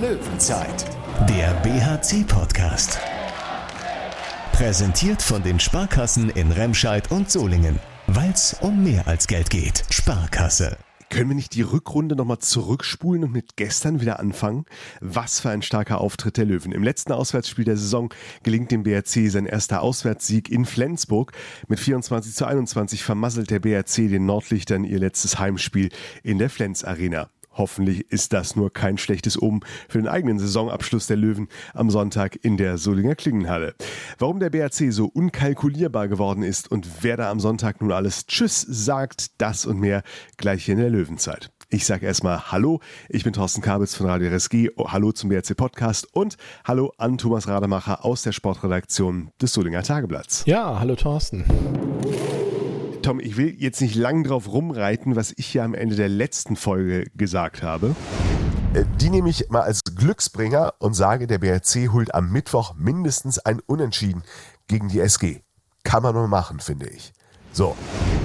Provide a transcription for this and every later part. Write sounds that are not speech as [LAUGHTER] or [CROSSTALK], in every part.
Löwenzeit, der BHC-Podcast. Präsentiert von den Sparkassen in Remscheid und Solingen. Weil es um mehr als Geld geht. Sparkasse. Können wir nicht die Rückrunde nochmal zurückspulen und mit gestern wieder anfangen? Was für ein starker Auftritt der Löwen. Im letzten Auswärtsspiel der Saison gelingt dem BRC sein erster Auswärtssieg in Flensburg. Mit 24 zu 21 vermasselt der BRC den Nordlichtern ihr letztes Heimspiel in der Flens Arena. Hoffentlich ist das nur kein schlechtes Omen für den eigenen Saisonabschluss der Löwen am Sonntag in der Solinger Klingenhalle. Warum der BRC so unkalkulierbar geworden ist und wer da am Sonntag nun alles Tschüss sagt, das und mehr gleich hier in der Löwenzeit. Ich sage erstmal Hallo, ich bin Thorsten Kabitz von Radio RSG, Hallo zum BRC Podcast und Hallo an Thomas Rademacher aus der Sportredaktion des Solinger Tageblatts. Ja, hallo Thorsten. Tom, ich will jetzt nicht lang drauf rumreiten, was ich ja am Ende der letzten Folge gesagt habe. Äh, die nehme ich mal als Glücksbringer und sage, der BRC holt am Mittwoch mindestens ein Unentschieden gegen die SG. Kann man nur machen, finde ich. So.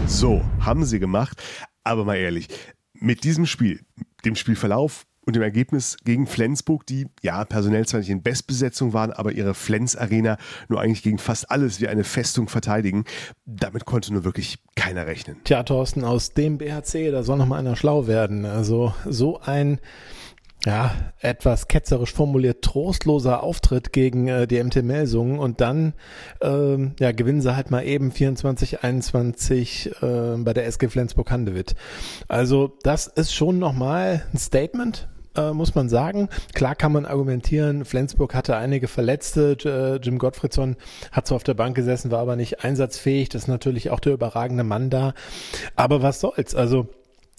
So, haben sie gemacht. Aber mal ehrlich, mit diesem Spiel, dem Spielverlauf und dem Ergebnis gegen Flensburg, die ja personell zwar nicht in Bestbesetzung waren, aber ihre Flens Arena nur eigentlich gegen fast alles wie eine Festung verteidigen, damit konnte nur wirklich keiner rechnen. Tja, Thorsten, aus dem BHC, da soll noch mal einer schlau werden. Also so ein ja, etwas ketzerisch formuliert, trostloser Auftritt gegen äh, die MT Melsungen und dann ähm, ja, gewinnen sie halt mal eben 24, 21 äh, bei der SG Flensburg-Handewitt. Also das ist schon nochmal ein Statement, äh, muss man sagen. Klar kann man argumentieren, Flensburg hatte einige Verletzte, äh, Jim Gottfriedson hat zwar auf der Bank gesessen, war aber nicht einsatzfähig, das ist natürlich auch der überragende Mann da. Aber was soll's, also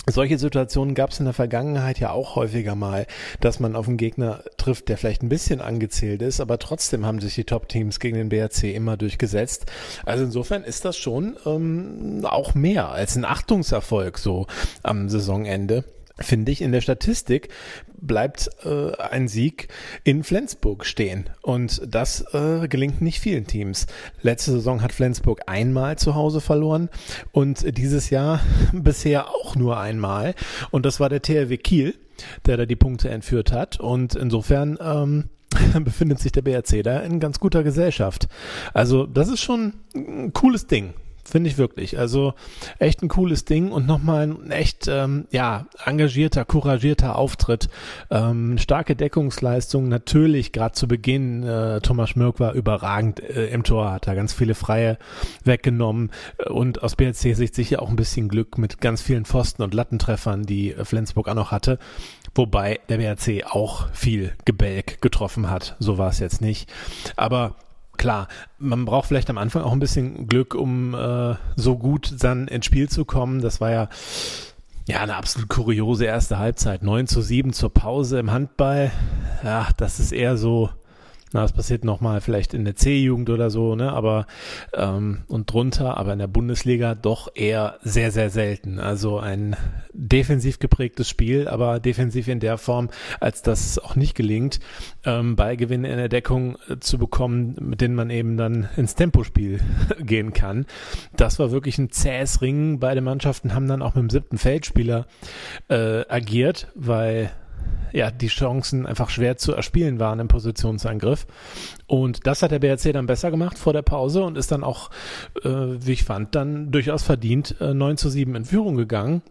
solche Situationen gab es in der Vergangenheit ja auch häufiger mal, dass man auf einen Gegner trifft, der vielleicht ein bisschen angezählt ist, aber trotzdem haben sich die Top-Teams gegen den BRC immer durchgesetzt. Also insofern ist das schon ähm, auch mehr als ein Achtungserfolg so am Saisonende finde ich, in der Statistik bleibt äh, ein Sieg in Flensburg stehen. Und das äh, gelingt nicht vielen Teams. Letzte Saison hat Flensburg einmal zu Hause verloren und dieses Jahr [LAUGHS] bisher auch nur einmal. Und das war der THW Kiel, der da die Punkte entführt hat. Und insofern ähm, [LAUGHS] befindet sich der BRC da in ganz guter Gesellschaft. Also das ist schon ein cooles Ding. Finde ich wirklich. Also echt ein cooles Ding und nochmal ein echt ähm, ja engagierter, couragierter Auftritt. Ähm, starke Deckungsleistung. Natürlich gerade zu Beginn. Äh, Thomas Schmirk war überragend äh, im Tor, hat da ganz viele Freie weggenommen und aus BRC-Sicht sicher auch ein bisschen Glück mit ganz vielen Pfosten und Lattentreffern, die äh, Flensburg auch noch hatte. Wobei der BRC auch viel Gebälk getroffen hat. So war es jetzt nicht. Aber klar, man braucht vielleicht am Anfang auch ein bisschen Glück, um äh, so gut dann ins Spiel zu kommen. Das war ja ja, eine absolut kuriose erste Halbzeit. 9 zu 7 zur Pause im Handball. Ja, das ist eher so, na, das passiert nochmal vielleicht in der C-Jugend oder so, ne? Aber ähm, und drunter, aber in der Bundesliga doch eher sehr, sehr selten. Also ein defensiv geprägtes Spiel, aber defensiv in der Form, als das auch nicht gelingt, ähm, Ballgewinne in der Deckung äh, zu bekommen, mit denen man eben dann ins Tempospiel [LAUGHS] gehen kann. Das war wirklich ein zähes Ringen. Beide Mannschaften haben dann auch mit dem siebten Feldspieler äh, agiert, weil ja, die Chancen einfach schwer zu erspielen waren im Positionsangriff. Und das hat der BRC dann besser gemacht vor der Pause und ist dann auch, äh, wie ich fand, dann durchaus verdient äh, 9 zu 7 in Führung gegangen.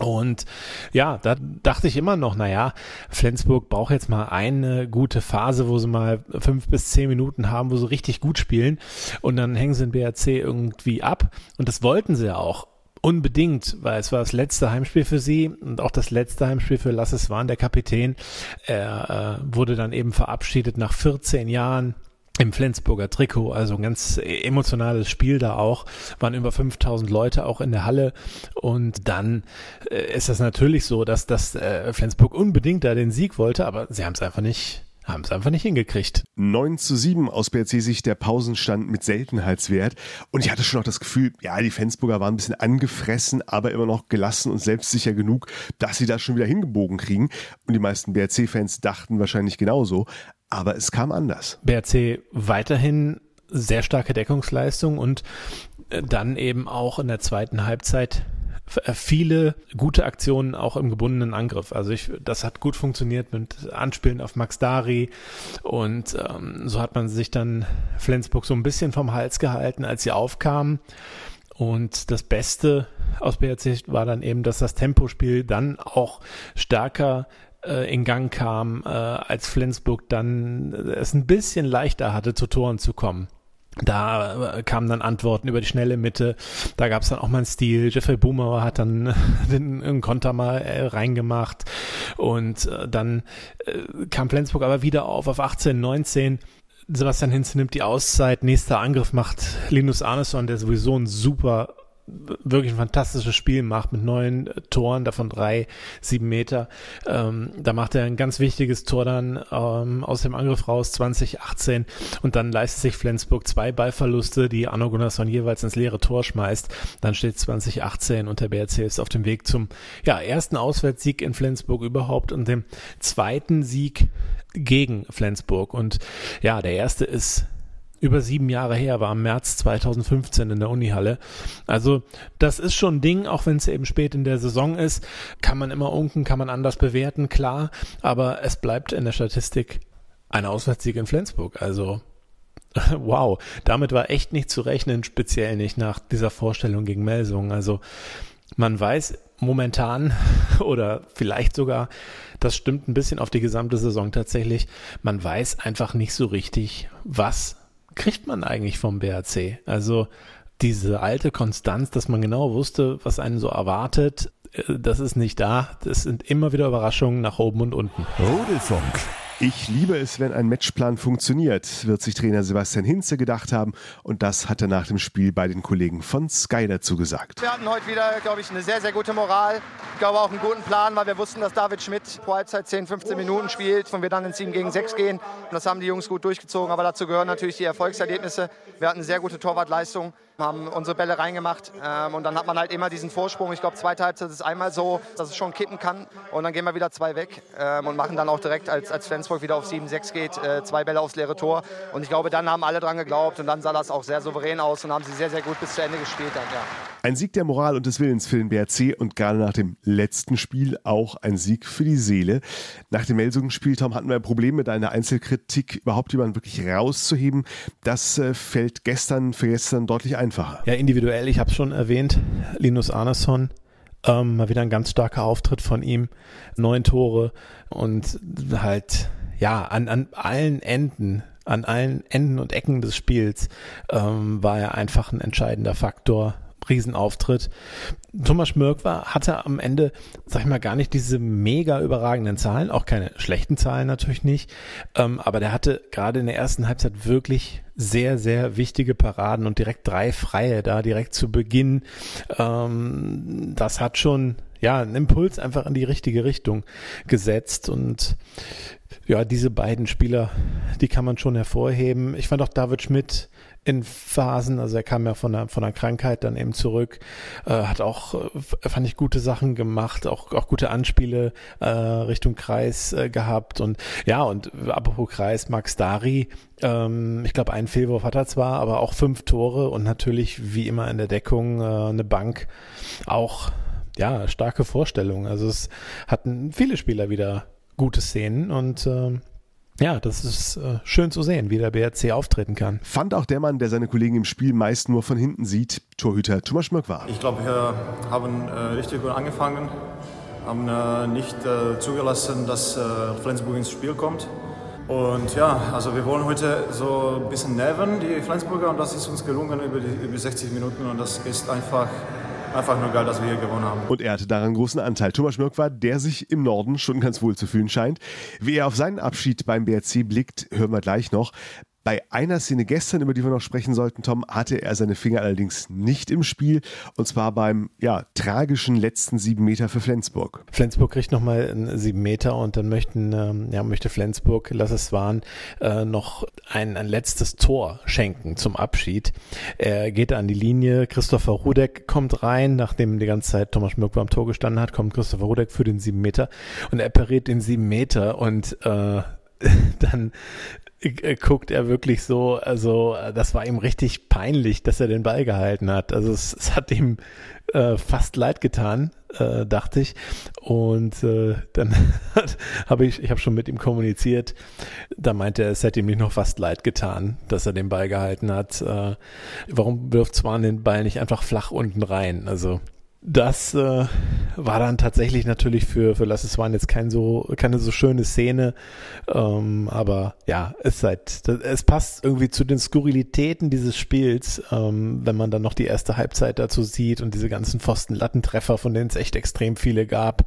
Und ja, da dachte ich immer noch, naja, Flensburg braucht jetzt mal eine gute Phase, wo sie mal fünf bis zehn Minuten haben, wo sie richtig gut spielen. Und dann hängen sie den BRC irgendwie ab. Und das wollten sie ja auch. Unbedingt, weil es war das letzte Heimspiel für sie und auch das letzte Heimspiel für Lasses Wahn, der Kapitän. Er äh, wurde dann eben verabschiedet nach 14 Jahren im Flensburger Trikot, also ein ganz emotionales Spiel da auch, waren über 5000 Leute auch in der Halle. Und dann äh, ist das natürlich so, dass das äh, Flensburg unbedingt da den Sieg wollte, aber sie haben es einfach nicht haben es einfach nicht hingekriegt. 9 zu 7 aus BRC-Sicht der Pausenstand mit Seltenheitswert. Und ich hatte schon auch das Gefühl, ja, die Flensburger waren ein bisschen angefressen, aber immer noch gelassen und selbstsicher genug, dass sie das schon wieder hingebogen kriegen. Und die meisten BRC-Fans dachten wahrscheinlich genauso. Aber es kam anders. BRC weiterhin sehr starke Deckungsleistung und äh, dann eben auch in der zweiten Halbzeit viele gute Aktionen auch im gebundenen Angriff. Also ich, das hat gut funktioniert mit Anspielen auf Max Dari und ähm, so hat man sich dann Flensburg so ein bisschen vom Hals gehalten, als sie aufkamen. Und das Beste aus BRC war dann eben, dass das Tempospiel dann auch stärker äh, in Gang kam, äh, als Flensburg dann es ein bisschen leichter hatte, zu Toren zu kommen. Da äh, kamen dann Antworten über die schnelle Mitte. Da gab es dann auch mal einen Stil. Jeffrey Boomer hat dann [LAUGHS] den, Konter mal äh, reingemacht. Und äh, dann äh, kam Flensburg aber wieder auf, auf 18, 19. Sebastian Hinze nimmt die Auszeit. Nächster Angriff macht Linus Arneson, der sowieso ein super wirklich ein fantastisches Spiel macht mit neun Toren, davon drei, sieben Meter. Ähm, da macht er ein ganz wichtiges Tor dann ähm, aus dem Angriff raus, 2018. Und dann leistet sich Flensburg zwei Ballverluste, die Arno Gunnarsson jeweils ins leere Tor schmeißt. Dann steht 2018 und der BRC ist auf dem Weg zum ja, ersten Auswärtssieg in Flensburg überhaupt und dem zweiten Sieg gegen Flensburg. Und ja, der erste ist über sieben Jahre her, war im März 2015 in der Unihalle. Also das ist schon ein Ding, auch wenn es eben spät in der Saison ist, kann man immer unken, kann man anders bewerten, klar, aber es bleibt in der Statistik ein Auswärtssieg in Flensburg. Also [LAUGHS] wow, damit war echt nicht zu rechnen, speziell nicht nach dieser Vorstellung gegen Melsungen. Also man weiß momentan [LAUGHS] oder vielleicht sogar, das stimmt ein bisschen auf die gesamte Saison tatsächlich, man weiß einfach nicht so richtig, was kriegt man eigentlich vom BRC? Also diese alte Konstanz, dass man genau wusste, was einen so erwartet, äh, das ist nicht da. Das sind immer wieder Überraschungen nach oben und unten. Rudelfunk. Ich liebe es, wenn ein Matchplan funktioniert, wird sich Trainer Sebastian Hinze gedacht haben. Und das hat er nach dem Spiel bei den Kollegen von Sky dazu gesagt. Wir hatten heute wieder, glaube ich, eine sehr, sehr gute Moral. Ich glaube auch einen guten Plan, weil wir wussten, dass David Schmidt pro Halbzeit 10, 15 Minuten spielt und wir dann in 7 gegen 6 gehen. Und das haben die Jungs gut durchgezogen. Aber dazu gehören natürlich die Erfolgserlebnisse. Wir hatten eine sehr gute Torwartleistung haben unsere Bälle reingemacht ähm, und dann hat man halt immer diesen Vorsprung. Ich glaube, zweite Halbzeit ist einmal so, dass es schon kippen kann und dann gehen wir wieder zwei weg ähm, und machen dann auch direkt, als, als Flensburg wieder auf 7-6 geht, äh, zwei Bälle aufs leere Tor. Und ich glaube, dann haben alle dran geglaubt und dann sah das auch sehr souverän aus und haben sie sehr, sehr gut bis zu Ende gespielt. Dann, ja. Ein Sieg der Moral und des Willens für den BRC und gerade nach dem letzten Spiel auch ein Sieg für die Seele. Nach dem Melsungen-Spiel, Tom, hatten wir ein Problem mit einer Einzelkritik überhaupt jemanden wirklich rauszuheben. Das äh, fällt gestern für gestern deutlich einfacher. Ja, individuell, ich habe es schon erwähnt, Linus Arneson, ähm, mal wieder ein ganz starker Auftritt von ihm, neun Tore und halt, ja, an, an allen Enden, an allen Enden und Ecken des Spiels ähm, war er einfach ein entscheidender Faktor Riesenauftritt. Thomas Schmirk war, hatte am Ende, sag ich mal, gar nicht diese mega überragenden Zahlen, auch keine schlechten Zahlen natürlich nicht, ähm, aber der hatte gerade in der ersten Halbzeit wirklich sehr, sehr wichtige Paraden und direkt drei Freie da direkt zu Beginn. Ähm, das hat schon, ja, einen Impuls einfach in die richtige Richtung gesetzt und ja, diese beiden Spieler, die kann man schon hervorheben. Ich fand auch David Schmidt in Phasen. Also er kam ja von der, von der Krankheit dann eben zurück, äh, hat auch, äh, fand ich, gute Sachen gemacht, auch, auch gute Anspiele äh, Richtung Kreis äh, gehabt. Und ja, und apropos Kreis, Max Dari, ähm, ich glaube, einen Fehlwurf hat er zwar, aber auch fünf Tore und natürlich wie immer in der Deckung äh, eine Bank. Auch ja, starke Vorstellung. Also es hatten viele Spieler wieder gute Szenen und äh, ja, das ist äh, schön zu sehen, wie der BRC auftreten kann. Fand auch der Mann, der seine Kollegen im Spiel meist nur von hinten sieht, Torhüter Thomas Schmöck war. Ich glaube, wir haben äh, richtig gut angefangen, haben äh, nicht äh, zugelassen, dass äh, Flensburg ins Spiel kommt. Und ja, also wir wollen heute so ein bisschen nerven, die Flensburger, und das ist uns gelungen über, die, über 60 Minuten und das ist einfach einfach nur geil, dass wir hier gewonnen haben. Und er hatte daran großen Anteil. Thomas Schmirk war, der sich im Norden schon ganz wohl zu fühlen scheint. Wie er auf seinen Abschied beim BRC blickt, hören wir gleich noch. Bei einer Szene gestern, über die wir noch sprechen sollten, Tom, hatte er seine Finger allerdings nicht im Spiel. Und zwar beim ja, tragischen letzten sieben Meter für Flensburg. Flensburg kriegt nochmal sieben Meter und dann möchten, ähm, ja, möchte Flensburg, lass es waren, äh, noch ein, ein letztes Tor schenken zum Abschied. Er geht an die Linie, Christopher Rudek kommt rein, nachdem die ganze Zeit Thomas Schmirk beim Tor gestanden hat, kommt Christopher Rudek für den sieben Meter und er pariert den sieben Meter und äh, [LAUGHS] dann äh, guckt er wirklich so, also äh, das war ihm richtig peinlich, dass er den Ball gehalten hat. Also es, es hat ihm äh, fast leid getan, äh, dachte ich. Und äh, dann [LAUGHS] habe ich, ich habe schon mit ihm kommuniziert, da meinte er, es hätte ihm nicht noch fast leid getan, dass er den Ball gehalten hat. Äh, warum wirft Swan den Ball nicht einfach flach unten rein? Also das äh, war dann tatsächlich natürlich für, für Lasse Swan jetzt kein so, keine so schöne Szene. Ähm, aber ja, es, halt, es passt irgendwie zu den Skurrilitäten dieses Spiels, ähm, wenn man dann noch die erste Halbzeit dazu sieht und diese ganzen Pfosten-Lattentreffer, von denen es echt extrem viele gab,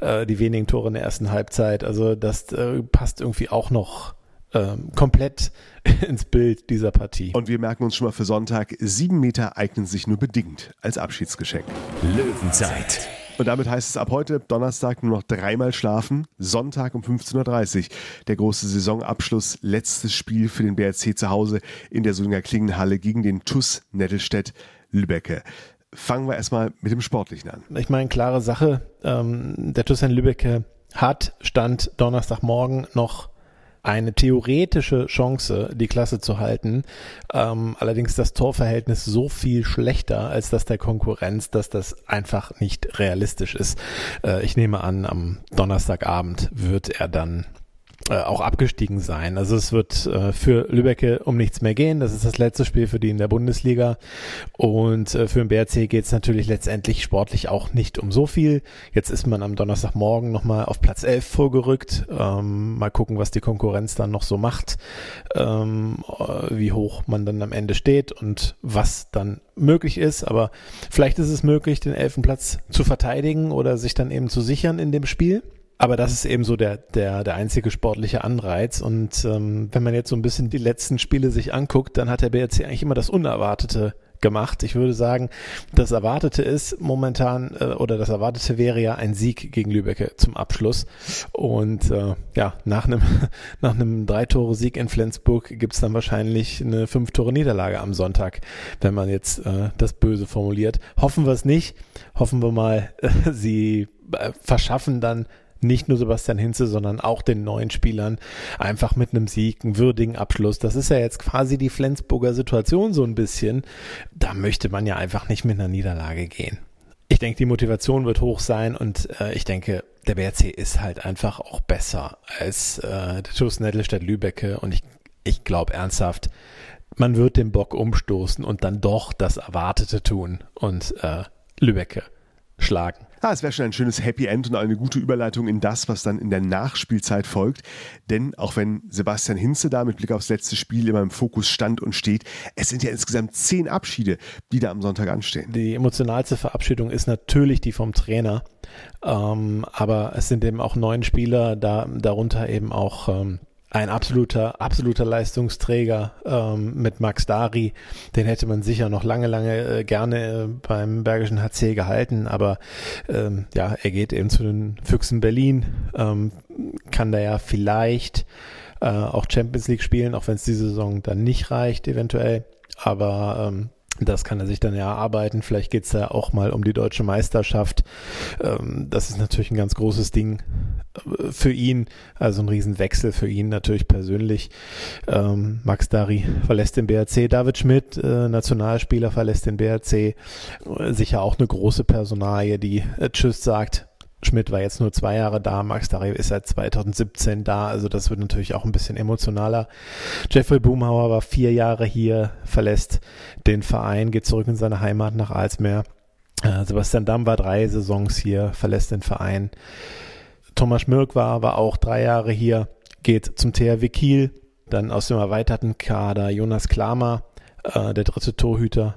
äh, die wenigen Tore in der ersten Halbzeit. Also das äh, passt irgendwie auch noch ähm, komplett [LAUGHS] ins Bild dieser Partie. Und wir merken uns schon mal für Sonntag, sieben Meter eignen sich nur bedingt als Abschiedsgeschenk. Löwenzeit. Und damit heißt es ab heute Donnerstag nur noch dreimal schlafen. Sonntag um 15.30 Uhr. Der große Saisonabschluss, letztes Spiel für den BRC zu Hause in der Solinger Klingenhalle gegen den TUS Nettelstedt Lübecke. Fangen wir erstmal mit dem Sportlichen an. Ich meine, klare Sache. Ähm, der TUS Lübecke hat Stand Donnerstagmorgen noch eine theoretische Chance, die Klasse zu halten. Ähm, allerdings das Torverhältnis so viel schlechter als das der Konkurrenz, dass das einfach nicht realistisch ist. Äh, ich nehme an, am Donnerstagabend wird er dann äh, auch abgestiegen sein. Also es wird äh, für Lübecke um nichts mehr gehen. Das ist das letzte Spiel für die in der Bundesliga. Und äh, für den BRC geht es natürlich letztendlich sportlich auch nicht um so viel. Jetzt ist man am Donnerstagmorgen nochmal auf Platz 11 vorgerückt. Ähm, mal gucken, was die Konkurrenz dann noch so macht, ähm, äh, wie hoch man dann am Ende steht und was dann möglich ist. Aber vielleicht ist es möglich, den elften Platz zu verteidigen oder sich dann eben zu sichern in dem Spiel. Aber das ist eben so der, der, der einzige sportliche Anreiz. Und ähm, wenn man jetzt so ein bisschen die letzten Spiele sich anguckt, dann hat der BRC eigentlich immer das Unerwartete gemacht. Ich würde sagen, das Erwartete ist momentan, äh, oder das Erwartete wäre ja ein Sieg gegen Lübecke zum Abschluss. Und äh, ja, nach einem, [LAUGHS] nach einem Drei-Tore-Sieg in Flensburg gibt's dann wahrscheinlich eine Fünf-Tore-Niederlage am Sonntag, wenn man jetzt äh, das Böse formuliert. Hoffen wir es nicht. Hoffen wir mal, [LAUGHS] äh, sie verschaffen dann nicht nur Sebastian Hinze, sondern auch den neuen Spielern einfach mit einem Sieg, einen würdigen Abschluss. Das ist ja jetzt quasi die Flensburger Situation so ein bisschen. Da möchte man ja einfach nicht mit einer Niederlage gehen. Ich denke, die Motivation wird hoch sein und äh, ich denke, der BRC ist halt einfach auch besser als äh, der TuS Nettelstadt Lübecke und ich, ich glaube ernsthaft, man wird den Bock umstoßen und dann doch das Erwartete tun und äh, Lübecke schlagen. Ah, es wäre schon ein schönes Happy End und eine gute Überleitung in das, was dann in der Nachspielzeit folgt. Denn auch wenn Sebastian Hinze da mit Blick aufs letzte Spiel immer im Fokus stand und steht, es sind ja insgesamt zehn Abschiede, die da am Sonntag anstehen. Die emotionalste Verabschiedung ist natürlich die vom Trainer. Ähm, aber es sind eben auch neun Spieler, da, darunter eben auch ähm, ein absoluter, absoluter Leistungsträger ähm, mit Max Dari. Den hätte man sicher noch lange, lange äh, gerne äh, beim Bergischen HC gehalten, aber ähm, ja, er geht eben zu den Füchsen Berlin, ähm, kann da ja vielleicht äh, auch Champions League spielen, auch wenn es diese Saison dann nicht reicht, eventuell. Aber ähm, das kann er sich dann ja erarbeiten. Vielleicht geht's ja auch mal um die deutsche Meisterschaft. Ähm, das ist natürlich ein ganz großes Ding für ihn. Also ein Riesenwechsel für ihn natürlich persönlich. Ähm, Max Dari verlässt den BRC. David Schmidt, äh, Nationalspieler, verlässt den BRC. Sicher auch eine große Personalie, die äh, Tschüss sagt. Schmidt war jetzt nur zwei Jahre da, Max Dari ist seit 2017 da, also das wird natürlich auch ein bisschen emotionaler. Jeffrey Boomhauer war vier Jahre hier, verlässt den Verein, geht zurück in seine Heimat nach Alsmeer. Äh, Sebastian Damm war drei Saisons hier, verlässt den Verein. Thomas Schmirk war, war auch drei Jahre hier, geht zum THW Kiel, dann aus dem erweiterten Kader Jonas Klamer, äh, der dritte Torhüter,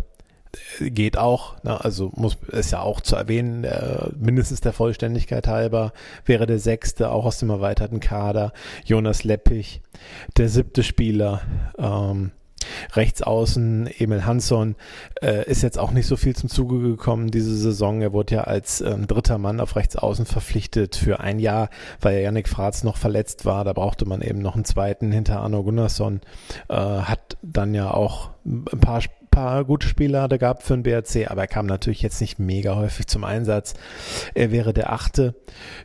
geht auch, ne, also muss es ja auch zu erwähnen, äh, mindestens der Vollständigkeit halber wäre der sechste auch aus dem erweiterten Kader, Jonas Leppich, der siebte Spieler, ähm, rechts außen Emil Hansson äh, ist jetzt auch nicht so viel zum Zuge gekommen diese Saison. Er wurde ja als ähm, dritter Mann auf rechts außen verpflichtet für ein Jahr, weil ja Yannick Fratz noch verletzt war. Da brauchte man eben noch einen zweiten hinter Arno Gunnarsson. Äh, hat dann ja auch ein paar paar gute er gehabt für den BRC, aber er kam natürlich jetzt nicht mega häufig zum Einsatz. Er wäre der Achte.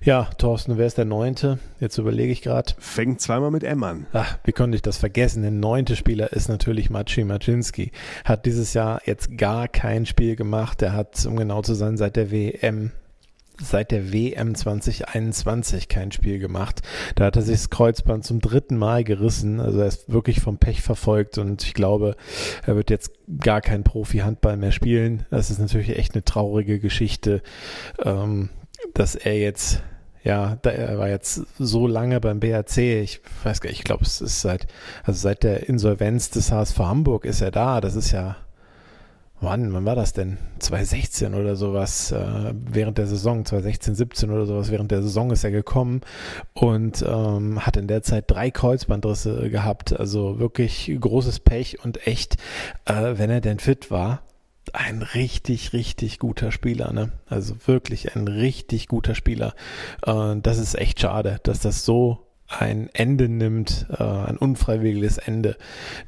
Ja, Thorsten, wer ist der Neunte? Jetzt überlege ich gerade. Fängt zweimal mit M an. Ach, wie konnte ich das vergessen? Der neunte Spieler ist natürlich Maciej Maczynski. Hat dieses Jahr jetzt gar kein Spiel gemacht. Er hat, um genau zu sein, seit der WM seit der WM 2021 kein Spiel gemacht. Da hat er sich das Kreuzband zum dritten Mal gerissen. Also er ist wirklich vom Pech verfolgt und ich glaube, er wird jetzt gar kein Profi-Handball mehr spielen. Das ist natürlich echt eine traurige Geschichte, ähm, dass er jetzt ja, da, er war jetzt so lange beim BHC, ich weiß gar nicht, ich glaube, es ist seit, also seit der Insolvenz des HSV Hamburg ist er da. Das ist ja wann, wann war das denn? 2016 oder sowas, äh, während der Saison, 2016, 17 oder sowas, während der Saison ist er gekommen und ähm, hat in der Zeit drei Kreuzbandrisse gehabt. Also wirklich großes Pech und echt, äh, wenn er denn fit war, ein richtig, richtig guter Spieler, ne? Also wirklich ein richtig guter Spieler. Äh, das ist echt schade, dass das so ein Ende nimmt, äh, ein unfreiwilliges Ende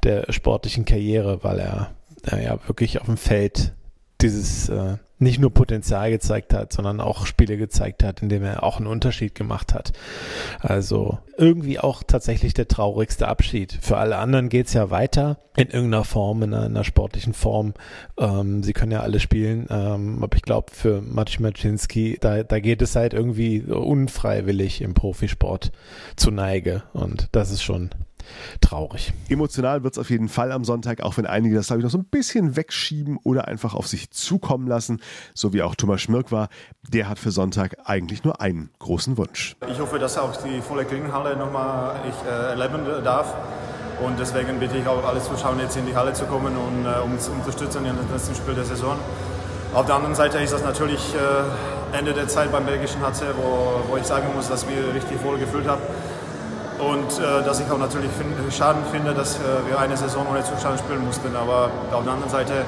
der sportlichen Karriere, weil er ja wirklich auf dem Feld dieses äh, nicht nur Potenzial gezeigt hat, sondern auch Spiele gezeigt hat, in denen er auch einen Unterschied gemacht hat. Also irgendwie auch tatsächlich der traurigste Abschied. Für alle anderen geht's ja weiter in irgendeiner Form, in einer, in einer sportlichen Form. Ähm, sie können ja alle spielen, ähm, aber ich glaube für Maciej Maczynski, da, da geht es halt irgendwie unfreiwillig im Profisport zu Neige und das ist schon traurig. Emotional wird es auf jeden Fall am Sonntag, auch wenn einige das, glaube ich, noch so ein bisschen wegschieben oder einfach auf sich zukommen lassen, so wie auch Thomas Schmirk war. Der hat für Sonntag eigentlich nur einen großen Wunsch. Ich hoffe, dass auch die volle Klingenhalle nochmal ich äh, erleben darf. Und deswegen bitte ich auch alle Zuschauer jetzt in die Halle zu kommen und äh, zu unterstützen in das letzten Spiel der Saison. Auf der anderen Seite ist das natürlich äh, Ende der Zeit beim belgischen HC, wo, wo ich sagen muss, dass wir richtig wohl gefühlt haben. Und äh, dass ich auch natürlich find, Schaden finde, dass äh, wir eine Saison ohne Zuschauer spielen mussten. Aber auf der anderen Seite,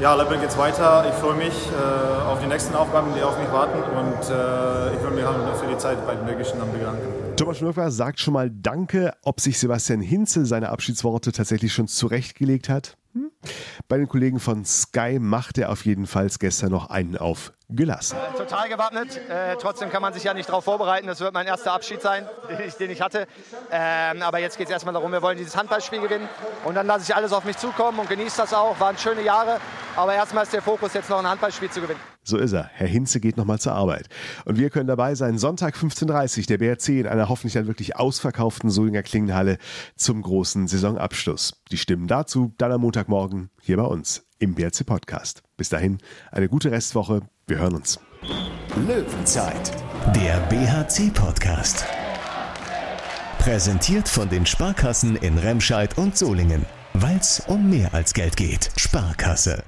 ja, Level geht's weiter. Ich freue mich äh, auf die nächsten Aufgaben, die auf mich warten. Und äh, ich will mich halt für die Zeit bei den Belgischen dann bedanken. Thomas Schnurfer sagt schon mal Danke, ob sich Sebastian Hinzel seine Abschiedsworte tatsächlich schon zurechtgelegt hat. Hm? Bei den Kollegen von Sky macht er auf jeden Fall gestern noch einen auf gelassen. Äh, total gewappnet. Äh, trotzdem kann man sich ja nicht darauf vorbereiten. Das wird mein erster Abschied sein, [LAUGHS] den ich, den ich hatte. Ähm, aber jetzt geht es erstmal darum, wir wollen dieses Handballspiel gewinnen. Und dann lasse ich alles auf mich zukommen und genieße das auch. Waren schöne Jahre. Aber erstmal ist der Fokus, jetzt noch ein Handballspiel zu gewinnen. So ist er. Herr Hinze geht nochmal zur Arbeit. Und wir können dabei sein. Sonntag 15.30 Uhr, der BRC in einer hoffentlich dann wirklich ausverkauften Solinger Klingenhalle zum großen Saisonabschluss. Die Stimmen dazu dann am Montagmorgen hier bei uns im BRC Podcast. Bis dahin eine gute Restwoche. Wir hören uns. Löwenzeit, der BHC Podcast. Präsentiert von den Sparkassen in Remscheid und Solingen. Weil es um mehr als Geld geht. Sparkasse.